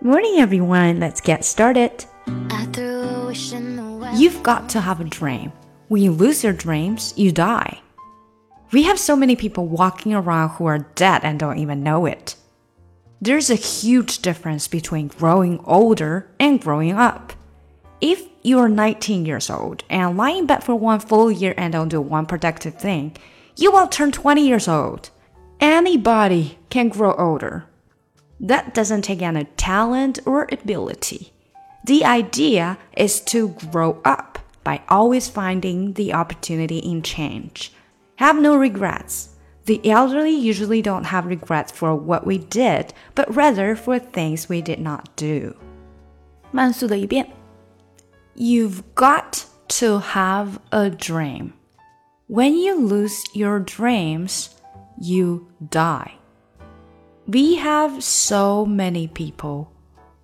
Morning, everyone. Let's get started. I threw a wish in the well. You've got to have a dream. When you lose your dreams, you die. We have so many people walking around who are dead and don't even know it. There's a huge difference between growing older and growing up. If you're 19 years old and lie in bed for one full year and don't do one productive thing, you will turn 20 years old. Anybody can grow older. That doesn't take any talent or ability. The idea is to grow up by always finding the opportunity in change. Have no regrets. The elderly usually don't have regrets for what we did, but rather for things we did not do. 慢速的一遍. You've got to have a dream. When you lose your dreams, you die. We have so many people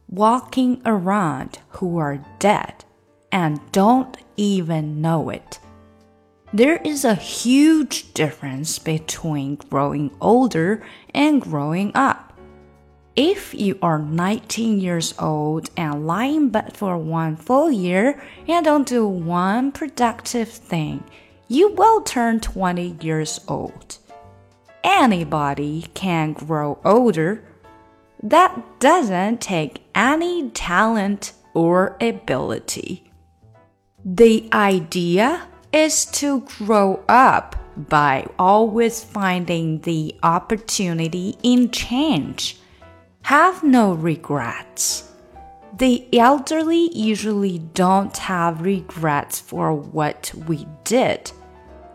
walking around who are dead and don't even know it. There is a huge difference between growing older and growing up. If you are 19 years old and lie in bed for one full year and don't do one productive thing, you will turn 20 years old anybody can grow older. That doesn't take any talent or ability. The idea is to grow up by always finding the opportunity in change. Have no regrets. The elderly usually don't have regrets for what we did